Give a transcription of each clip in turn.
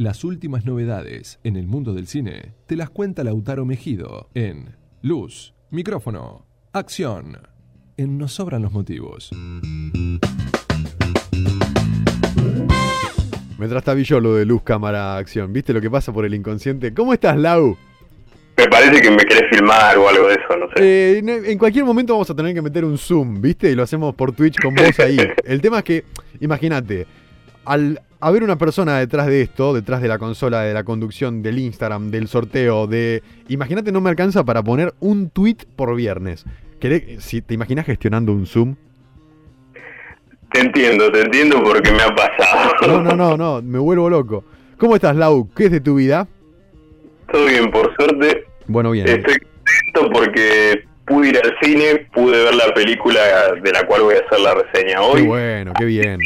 Las últimas novedades en el mundo del cine te las cuenta Lautaro Mejido en Luz, Micrófono, Acción. En Nos Sobran los Motivos. Me trastabilló lo de luz, cámara, acción. ¿Viste lo que pasa por el inconsciente? ¿Cómo estás, Lau? Me parece que me querés filmar o algo de eso, no sé. Eh, en, en cualquier momento vamos a tener que meter un zoom, ¿viste? Y lo hacemos por Twitch con vos ahí. El tema es que, imagínate, al haber una persona detrás de esto, detrás de la consola, de la conducción, del Instagram, del sorteo, de... Imagínate, no me alcanza para poner un tweet por viernes. ¿Querés- si ¿Te imaginas gestionando un Zoom? Te entiendo, te entiendo porque me ha pasado. No, no, no, no, me vuelvo loco. ¿Cómo estás, Lau? ¿Qué es de tu vida? Todo bien, por suerte. Bueno, bien. Estoy contento porque pude ir al cine, pude ver la película de la cual voy a hacer la reseña Qué hoy. bueno, qué bien.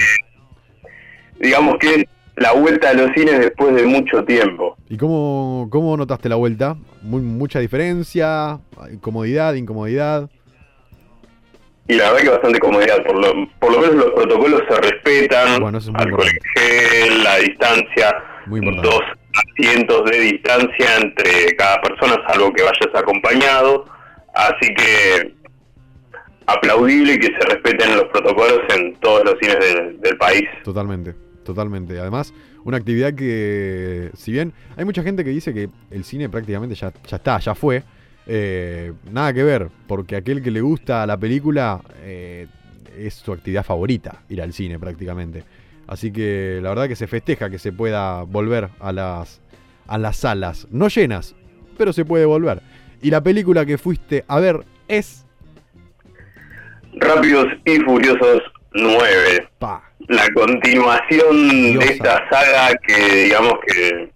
Digamos que la vuelta a los cines después de mucho tiempo. ¿Y cómo, cómo notaste la vuelta? Muy, ¿Mucha diferencia? ¿Comodidad? ¿Incomodidad? Y la verdad que bastante comodidad, por lo, por lo menos los protocolos se respetan, Bueno, es gel, la distancia, Muy dos asientos de distancia entre cada persona, salvo que vayas acompañado. Así que aplaudible que se respeten los protocolos en todos los cines del, del país. Totalmente, totalmente. Además, una actividad que, si bien hay mucha gente que dice que el cine prácticamente ya, ya está, ya fue, eh, nada que ver, porque aquel que le gusta la película eh, es su actividad favorita, ir al cine prácticamente. Así que la verdad que se festeja que se pueda volver a las, a las salas, no llenas, pero se puede volver. Y la película que fuiste a ver es... Rápidos y Furiosos 9. Pa. La continuación Diosa. de esta saga que digamos que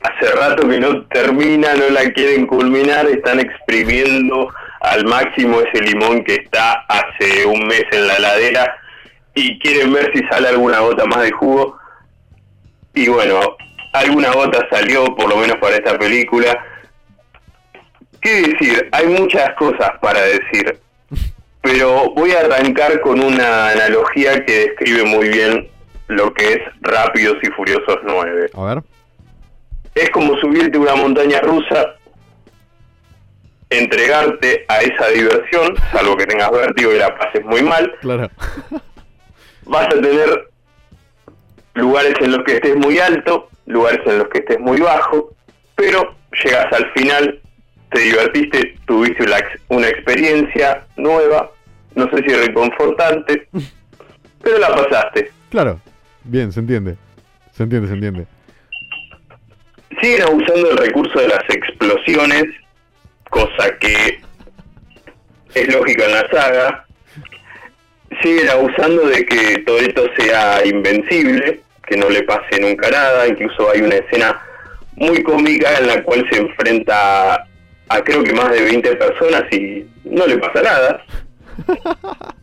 hace rato que no termina, no la quieren culminar, están exprimiendo al máximo ese limón que está hace un mes en la ladera y quieren ver si sale alguna gota más de jugo. Y bueno, alguna gota salió por lo menos para esta película. ¿Qué decir? Hay muchas cosas para decir, pero voy a arrancar con una analogía que describe muy bien lo que es Rápidos y Furiosos 9. A ver. Es como subirte a una montaña rusa, entregarte a esa diversión, salvo que tengas vértigo y la pases muy mal. Claro. Vas a tener lugares en los que estés muy alto, lugares en los que estés muy bajo, pero llegas al final, te divertiste, tuviste una, ex- una experiencia nueva, no sé si reconfortante, pero la pasaste. Claro. Bien, se entiende. Se entiende, se entiende. Siguen abusando del recurso de las explosiones, cosa que es lógica en la saga. Siguen abusando de que Toreto sea invencible, que no le pase nunca nada. Incluso hay una escena muy cómica en la cual se enfrenta a creo que más de 20 personas y no le pasa nada.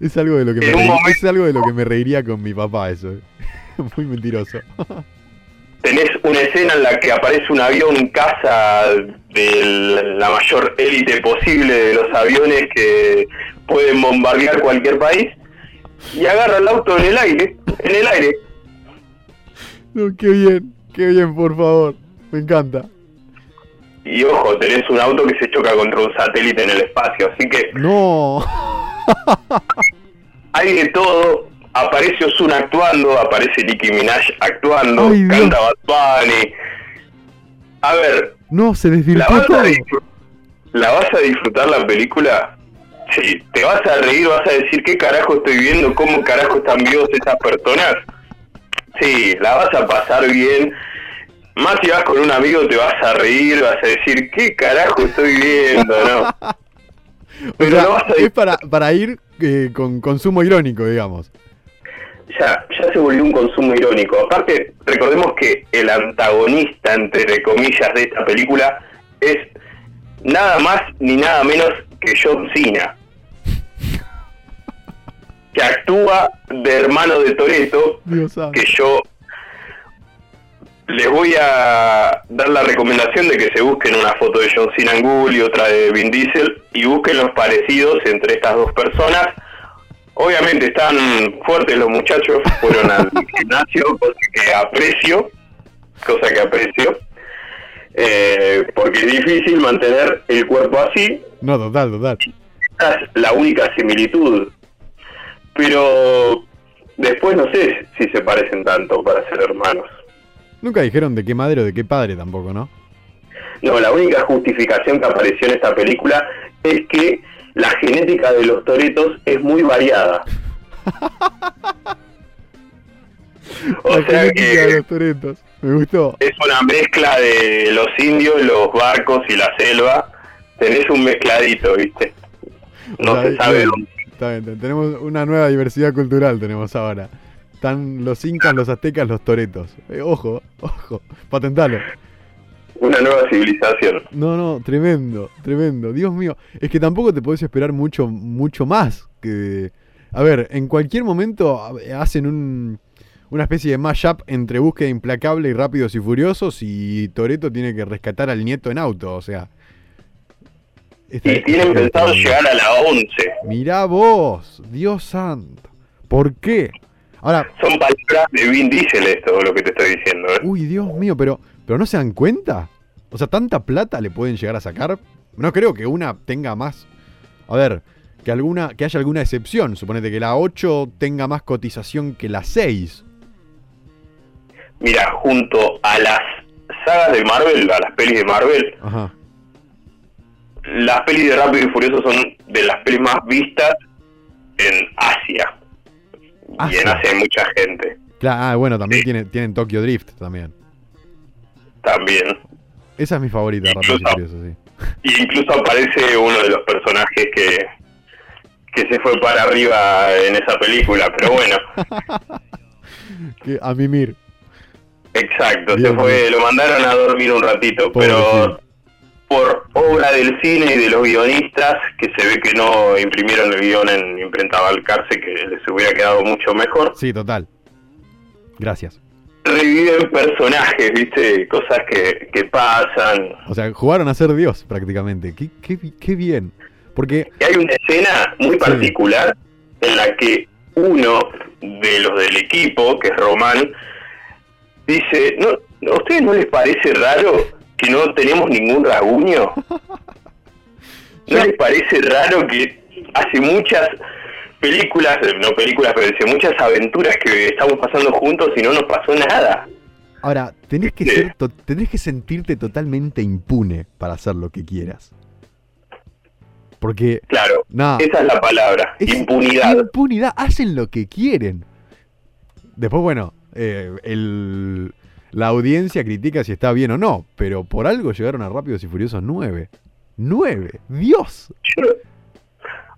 Es algo de lo que me En reí- momento- es algo de lo que me reiría con mi papá eso. Muy mentiroso. tenés una escena en la que aparece un avión caza de la mayor élite posible de los aviones que pueden bombardear cualquier país y agarra el auto en el aire, en el aire. No, qué bien, qué bien, por favor. Me encanta. Y ojo, tenés un auto que se choca contra un satélite en el espacio, así que No. hay de todo. Aparece Ozuna actuando, aparece Nicki Minaj actuando, Ay, canta Bad Bunny. A ver, No, se ¿La desvirtuó vas, a todo. disfr- ¿La vas a disfrutar la película? Sí, te vas a reír, vas a decir qué carajo estoy viendo, cómo carajo están vivos esas personas. Sí, la vas a pasar bien. Más si vas con un amigo te vas a reír, vas a decir qué carajo estoy viendo, ¿no? O Pero sea, no vas a es para, para ir eh, con consumo irónico, digamos. Ya, ya se volvió un consumo irónico. Aparte, recordemos que el antagonista, entre comillas, de esta película es nada más ni nada menos que John Cena. Que actúa de hermano de Toreto, que yo les voy a dar la recomendación de que se busquen una foto de John Cena en Google y otra de Vin Diesel y busquen los parecidos entre estas dos personas Obviamente están fuertes los muchachos, fueron al gimnasio, cosa que aprecio, cosa que aprecio, eh, porque es difícil mantener el cuerpo así, No, total, total. esa es la única similitud. Pero después no sé si se parecen tanto para ser hermanos. Nunca dijeron de qué madre o de qué padre tampoco, ¿no? No, la única justificación que apareció en esta película es que la genética de los toretos es muy variada. o La sea genética de que los toretos. Me gustó. es una mezcla de los indios, los barcos y la selva. Tenés un mezcladito, ¿viste? No O sea, se sabe bien, dónde. Está bien, tenemos una nueva diversidad cultural tenemos ahora. Están los incas, los aztecas, los toretos. Eh, ojo, ojo, patentalo. Una nueva civilización. No, no, tremendo, tremendo. Dios mío, es que tampoco te podés esperar mucho, mucho más. Que, a ver, en cualquier momento hacen un, una especie de mashup entre búsqueda implacable y rápidos y furiosos y Toreto tiene que rescatar al nieto en auto, o sea. esta- Y tienen pensado llegar a la 11. Mirá vos, Dios santo. ¿Por qué? Ahora, Son palabras de Vin Diesel esto, lo que te estoy diciendo. ¿eh? uy, Dios mío, pero, pero ¿no se dan cuenta? O sea, ¿tanta plata le pueden llegar a sacar? No creo que una tenga más. A ver, que alguna que haya alguna excepción. Suponete que la 8 tenga más cotización que la 6. Mira, junto a las sagas de Marvel, a las pelis de Marvel, Ajá. las pelis de Rápido y Furioso son de las pelis más vistas en Asia. Y Asia. en Asia hay mucha gente Claro, ah, bueno, también Sí. tiene, tienen Tokyo Drift también. también. Esa es mi favorita, Rápido y Incluso- Furioso, sí. Y incluso aparece uno de los personajes que, que se fue para arriba en esa película, pero bueno, a mimir. exacto, se fue, lo mandaron a dormir un ratito, Pobre pero por obra del cine y de los guionistas, que se ve que no imprimieron el guion en imprenta Balcarce, que les hubiera quedado mucho mejor, Sí, total. Gracias. reviven personajes, viste, cosas que, que pasan. O sea, jugaron a ser Dios prácticamente. Qué, qué, qué bien. Porque, Y hay una escena muy particular en la que uno de los del equipo, que es Román, dice, ¿no, ¿a ustedes no les parece raro que no tenemos ningún rasguño? ¿No les parece raro que hace muchas películas, eh, no películas, pero dice muchas aventuras que estamos pasando juntos y no nos pasó nada? ahora, tenés que, Sí. ser to- tenés que sentirte totalmente impune para hacer lo que quieras. Porque, Claro, esa es la palabra, Es impunidad. Impunidad, hacen lo que quieren. Después, bueno, eh, el- la audiencia critica si está bien o no, pero por algo llegaron a Rápidos y Furiosos 9. 9, Dios. Yo-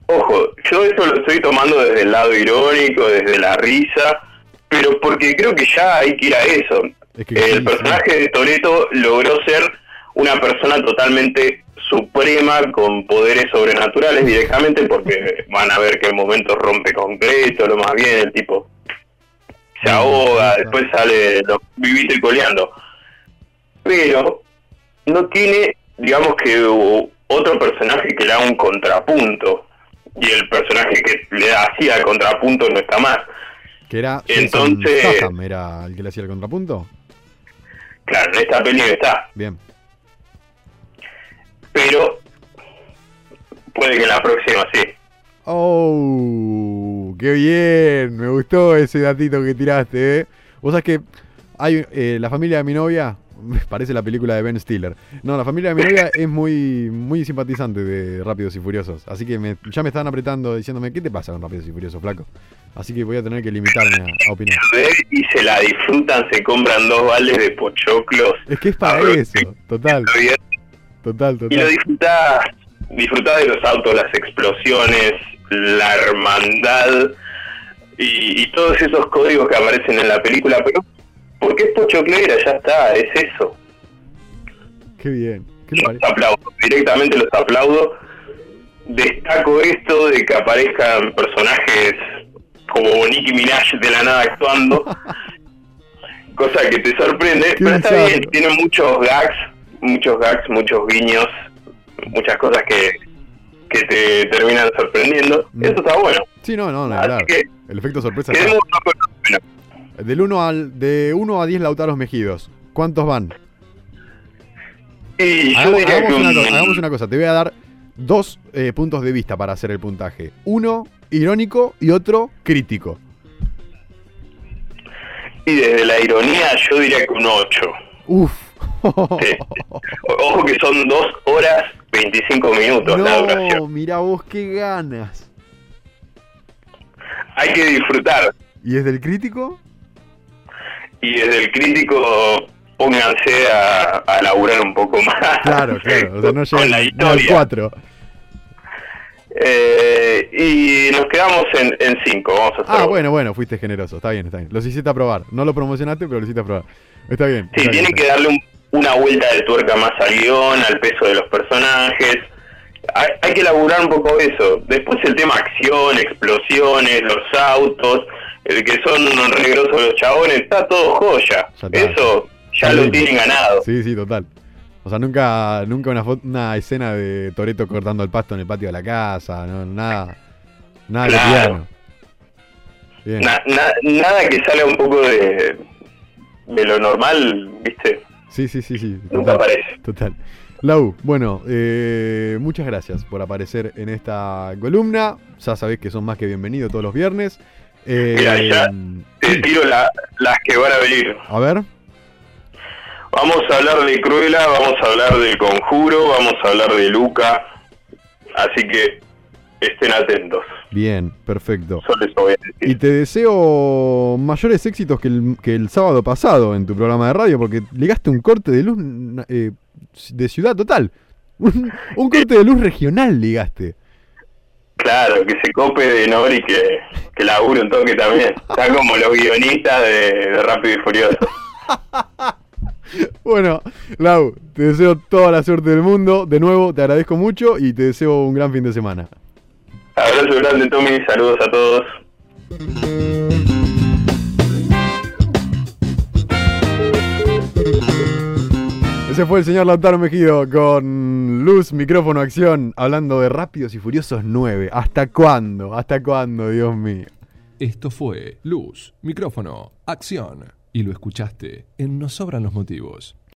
ojo, yo eso lo estoy tomando desde el lado irónico, desde la risa, pero porque creo que ya hay que ir a eso. Es que El sí. personaje de Toreto logró ser una persona totalmente suprema con poderes sobrenaturales directamente porque van a ver que en momentos rompe concreto, lo más bien el tipo se ahoga, después sale lo viviste y coleando. Pero no tiene, digamos que otro personaje que le haga un contrapunto. Y el personaje que le hacía el contrapunto no está más. Que era Entonces- era el que le hacía el contrapunto. Claro, en esta peli está. Bien. Pero puede que en la próxima sí. Oh, qué bien. Me gustó ese datito que tiraste, ¿eh? Vos sabés que hay eh, la familia de mi novia, parece la película de Ben Stiller. No, la familia de mi novia es muy, muy simpatizante de Rápidos y Furiosos. Así que me- ya me están apretando diciéndome, ¿qué te pasa con Rápidos y Furiosos, flaco? Así que voy a tener que limitarme a, a opinar. Ver y se la disfrutan, se compran dos baldes de pochoclos. Es que es para eso. Total, bien, total, Y lo total. disfrutás, disfrutás de los autos, las explosiones, la hermandad y, y todos esos códigos que aparecen en la película, pero porque es pochoclera, ya está, es eso. Qué bien. ¿Qué le Los aplaudo, directamente los aplaudo. Destaco esto de que aparezcan personajes como Nicki Minaj de la nada actuando, cosa que te sorprende, pero está bien, tiene muchos gags, muchos gags, muchos guiños, muchas cosas que, que te terminan sorprendiendo. Mm. Eso está bueno. Sí, no, no, Así claro. que El efecto sorpresa. está. Del 1 al de 1 a 10 Lautaros Mejidos. ¿Cuántos van? Y Hagamos, una un- cosa, hagamos una cosa, te voy a dar dos eh, puntos de vista para hacer el puntaje. Uno irónico y otro crítico. y desde la ironía yo diría que un 8. Uf. Sí. Ojo que son 2 horas 25 minutos la no, duración. mira vos qué ganas. Hay que disfrutar. ¿Y es del crítico? Y desde el crítico pónganse a, a laburar un poco más. Claro, claro. O sea, no con la historia. 4. Eh, y nos quedamos en 5. Vamos a hacer Ah, bueno, bueno, fuiste generoso. Está bien, está bien. Los hiciste a probar. No lo promocionaste, pero lo hiciste a probar. Está bien. Sí, está bien, tiene está que darle un- una vuelta de tuerca más al guion, al peso de los personajes. Hay, hay que elaborar un poco eso. Después el tema acción, explosiones, los autos, el que son regrosos los chabones, está todo joya. Ya está. Eso ya lo tienen ganado. Sí, sí, total. O sea, nunca, nunca una, una escena de Toreto cortando el pasto en el patio de la casa, no, nada, nada Claro. Bien. Na- na- nada que salga un poco de, de lo normal, ¿viste? Sí, sí, sí, sí. Nunca Total. aparece. total. Lau, bueno, eh, muchas gracias por aparecer en esta columna. Ya sabés que son más que bienvenidos todos los viernes. Eh, Mira, ya- Te tiro la- las que van a venir. a ver, Vamos a hablar de Cruella, vamos a hablar del Conjuro, vamos a hablar de Luca. Así que estén atentos. bien, perfecto. Solo eso voy a Y decir. te deseo mayores éxitos que el, que el sábado pasado en tu programa de radio, porque ligaste un corte de luz eh, de ciudad total. Un, un corte de luz regional ligaste. Claro, que se cope de Nori y que, que labure un toque también. Está como los guionistas de, de Rápido y Furioso. Bueno, Lau, te deseo toda la suerte del mundo. De nuevo, te agradezco mucho y te deseo un gran fin de semana. Abrazo grande, Tommy. Saludos a todos. Ese fue el señor Lautaro Mejido con luz, micrófono, acción, hablando de Rápidos y Furiosos 9. ¿Hasta cuándo? ¿Hasta cuándo, Dios mío? Esto fue Luz, micrófono, acción. Y lo escuchaste en Nos Sobran los Motivos.